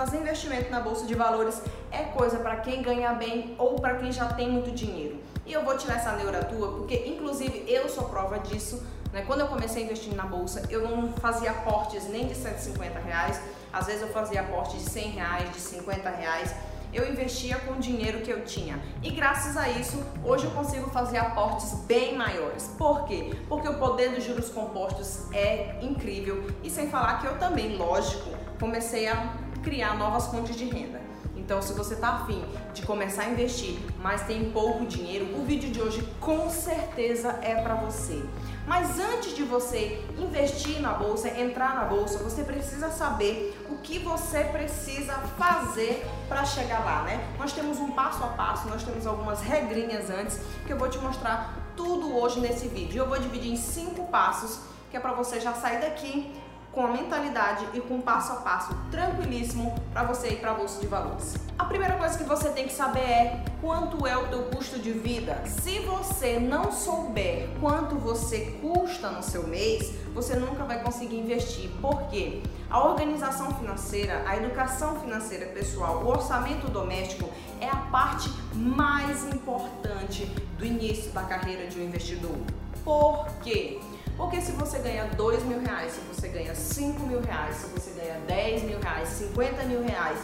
fazer investimento na bolsa de valores é coisa para quem ganha bem ou para quem já tem muito dinheiro. E eu vou tirar essa neura tua, porque inclusive eu sou prova disso. Né? Quando eu comecei a investir na bolsa, eu não fazia aportes nem de 150 reais, às vezes eu fazia aportes de 100 reais, de 50 reais eu investia com o dinheiro que eu tinha. E graças a isso, hoje eu consigo fazer aportes bem maiores. Por quê? Porque o poder dos juros compostos é incrível. E sem falar que eu também, lógico, comecei a criar novas fontes de renda. Então, se você está afim de começar a investir, mas tem pouco dinheiro, o vídeo de hoje com certeza é para você. Mas antes de você investir na bolsa, entrar na bolsa, você precisa saber o que você precisa fazer para chegar lá, né? Nós temos um passo a passo, nós temos algumas regrinhas antes que eu vou te mostrar tudo hoje nesse vídeo. Eu vou dividir em cinco passos que é para você já sair daqui com a mentalidade e com passo a passo tranquilíssimo para você ir para a bolsa de valores. A primeira coisa que você tem que saber é quanto é o teu custo de vida. Se você não souber quanto você custa no seu mês, você nunca vai conseguir investir. Por quê? A organização financeira, a educação financeira pessoal, o orçamento doméstico é a parte mais importante do início da carreira de um investidor. Por quê? Porque se você ganha 2 mil reais, se você ganha 5 mil reais, se você ganha 10 mil reais, 50 mil reais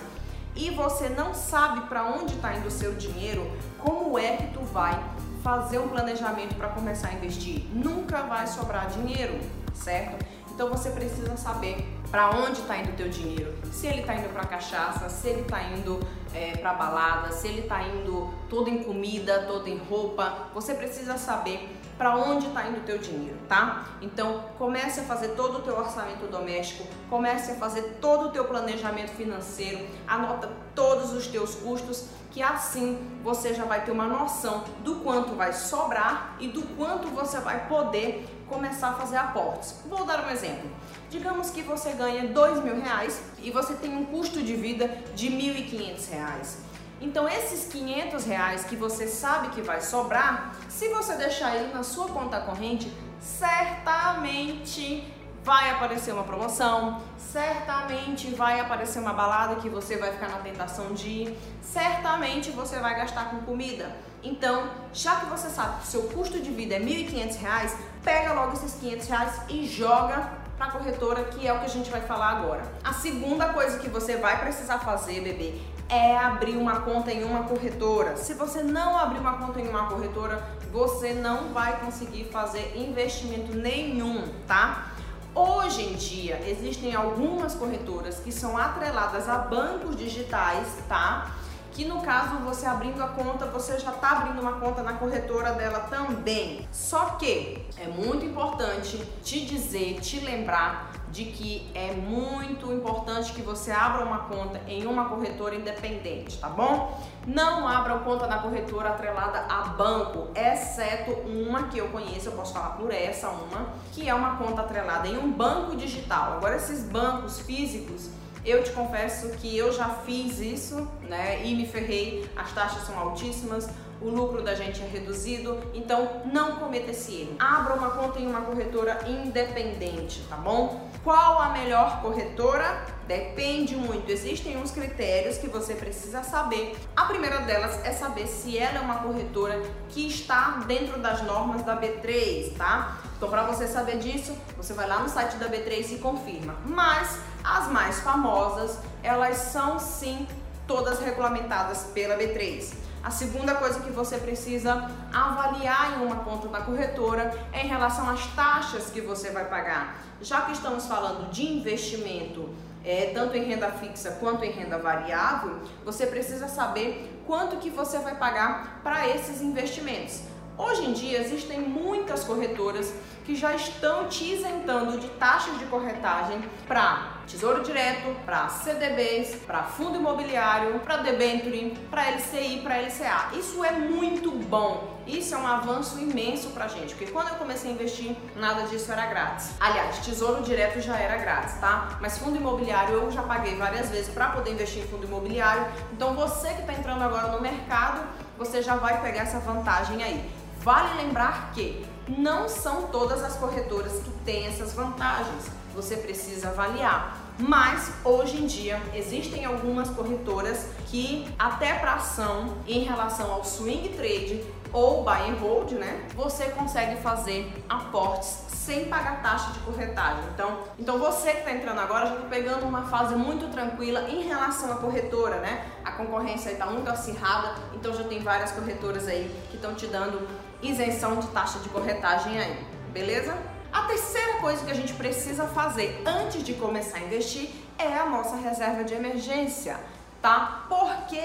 e você não sabe para onde está indo o seu dinheiro, como é que tu vai fazer um planejamento para começar a investir? Nunca vai sobrar dinheiro, certo? Então você precisa saber para onde está indo o teu dinheiro. Se ele está indo para cachaça, se ele está indo é, para balada, se ele está indo todo em comida, todo em roupa, você precisa saber para onde está indo o teu dinheiro, tá? Então comece a fazer todo o teu orçamento doméstico, comece a fazer todo o teu planejamento financeiro, anota todos os teus custos, que assim você já vai ter uma noção do quanto vai sobrar e do quanto você vai poder começar a fazer aportes. Vou dar um exemplo. Digamos que você ganha dois mil reais e você tem um custo de vida de mil e quinhentos reais. Então esses 500 reais que você sabe que vai sobrar, se você deixar ele na sua conta corrente, certamente vai aparecer uma promoção, certamente vai aparecer uma balada que você vai ficar na tentação de ir, certamente você vai gastar com comida. Então, já que você sabe que o seu custo de vida é R$ 1.500, pega logo esses 500 reais e joga para a corretora, que é o que a gente vai falar agora. A segunda coisa que você vai precisar fazer, bebê, é abrir uma conta em uma corretora. Se você não abrir uma conta em uma corretora, você não vai conseguir fazer investimento nenhum, tá? Hoje em dia existem algumas corretoras que são atreladas a bancos digitais, tá? Que no caso você abrindo a conta, você já está abrindo uma conta na corretora dela também. Só que é muito importante te dizer, te lembrar de que é muito importante que você abra uma conta em uma corretora independente, tá bom? Não abra conta na corretora atrelada a banco, exceto uma que eu conheço, eu posso falar por essa uma, que é uma conta atrelada em um banco digital. Agora esses bancos físicos eu te confesso que eu já fiz isso, né? E me ferrei, as taxas são altíssimas, o lucro da gente é reduzido, então não cometa esse erro. Abra uma conta em uma corretora independente, tá bom? Qual a melhor corretora? Depende muito. Existem uns critérios que você precisa saber. A primeira delas é saber se ela é uma corretora que está dentro das normas da B3, tá? Então, para você saber disso, você vai lá no site da B3 e confirma. Mas as mais famosas, elas são sim todas regulamentadas pela B3. A segunda coisa que você precisa avaliar em uma conta da corretora é em relação às taxas que você vai pagar. Já que estamos falando de investimento, é, tanto em renda fixa quanto em renda variável, você precisa saber quanto que você vai pagar para esses investimentos. Hoje em dia existem muitas corretoras que já estão te isentando de taxas de corretagem para Tesouro Direto, para CDBs, para fundo imobiliário, para debenture, para LCI, para LCA. Isso é muito bom. Isso é um avanço imenso pra gente, porque quando eu comecei a investir, nada disso era grátis. Aliás, Tesouro Direto já era grátis, tá? Mas fundo imobiliário eu já paguei várias vezes para poder investir em fundo imobiliário. Então você que está entrando agora no mercado, você já vai pegar essa vantagem aí. Vale lembrar que não são todas as corretoras que têm essas vantagens. Você precisa avaliar. Mas hoje em dia existem algumas corretoras que até para ação em relação ao swing trade ou buy and hold, né? Você consegue fazer aportes sem pagar taxa de corretagem. Então, então você que está entrando agora já está pegando uma fase muito tranquila em relação à corretora, né? A concorrência está muito acirrada, então já tem várias corretoras aí que estão te dando isenção de taxa de corretagem aí, beleza? A terceira coisa que a gente precisa fazer antes de começar a investir é a nossa reserva de emergência, tá? Por que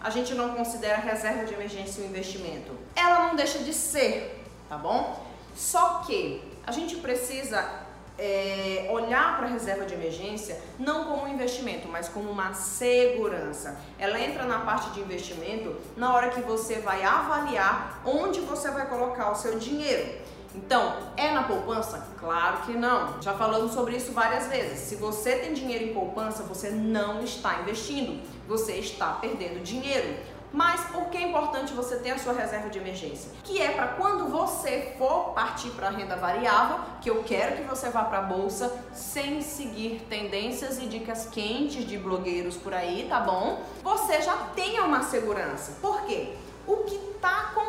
a gente não considera reserva de emergência um investimento? Ela não deixa de ser, tá bom? Só que a gente precisa é, olhar para a reserva de emergência não como um investimento, mas como uma segurança. Ela entra na parte de investimento na hora que você vai avaliar onde você vai colocar o seu dinheiro. Então, é na poupança? Claro que não. Já falamos sobre isso várias vezes. Se você tem dinheiro em poupança, você não está investindo, você está perdendo dinheiro. Mas por que é importante você ter a sua reserva de emergência? Que é para quando você for partir para a renda variável, que eu quero que você vá para a bolsa sem seguir tendências e dicas quentes de blogueiros por aí, tá bom? Você já tenha uma segurança. Por quê? o que está acontecendo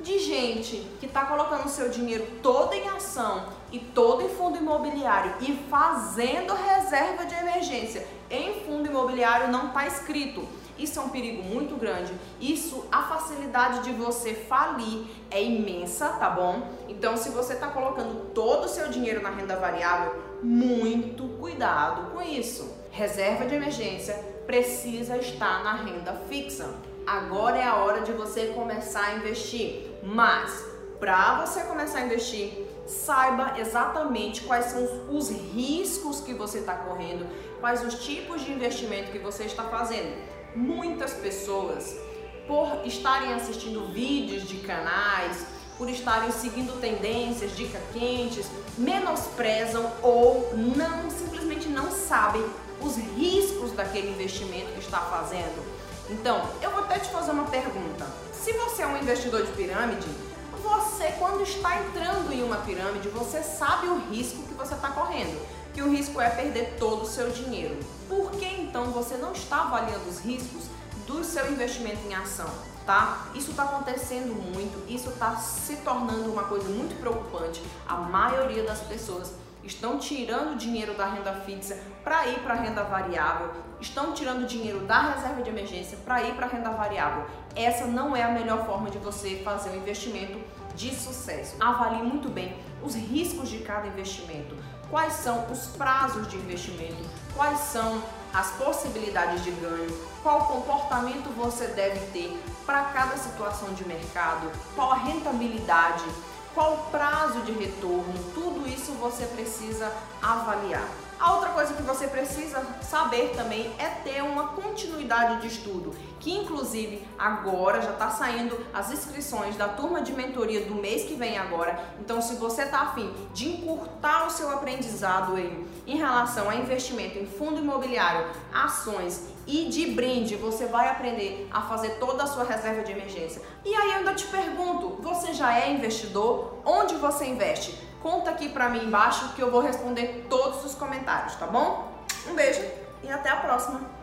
de gente que está colocando seu dinheiro todo em ação e todo em fundo imobiliário e fazendo reserva de emergência em fundo imobiliário não está escrito. Isso é um perigo muito grande. Isso, a facilidade de você falir é imensa, tá bom? Então, se você está colocando todo o seu dinheiro na renda variável, muito cuidado com isso. Reserva de emergência precisa estar na renda fixa agora é a hora de você começar a investir. Mas para você começar a investir, saiba exatamente quais são os riscos que você está correndo, quais os tipos de investimento que você está fazendo. Muitas pessoas, por estarem assistindo vídeos de canais, por estarem seguindo tendências, dicas quentes, menosprezam ou não simplesmente não sabem os riscos daquele investimento que está fazendo. Então, eu vou até te fazer uma pergunta. Se você é um investidor de pirâmide, você, quando está entrando em uma pirâmide, você sabe o risco que você está correndo, que o risco é perder todo o seu dinheiro. Por que então você não está avaliando os riscos do seu investimento em ação? Tá? Isso está acontecendo muito, isso está se tornando uma coisa muito preocupante. A maioria das pessoas estão tirando dinheiro da renda fixa para ir para a renda variável, estão tirando dinheiro da reserva de emergência para ir para a renda variável. Essa não é a melhor forma de você fazer um investimento de sucesso. Avalie muito bem os riscos de cada investimento, quais são os prazos de investimento, quais são as possibilidades de ganho, qual comportamento você deve ter para cada situação de mercado, qual a rentabilidade qual o prazo de retorno, tudo isso você precisa avaliar. A outra coisa que você precisa saber também é ter uma continuidade de estudo, que inclusive agora já está saindo as inscrições da turma de mentoria do mês que vem agora. Então, se você está afim de encurtar o seu aprendizado em, em relação a investimento em fundo imobiliário, ações e de brinde você vai aprender a fazer toda a sua reserva de emergência. E aí eu ainda te pergunto, você já é investidor? Onde você investe? Conta aqui pra mim embaixo que eu vou responder todos os comentários, tá bom? Um beijo e até a próxima!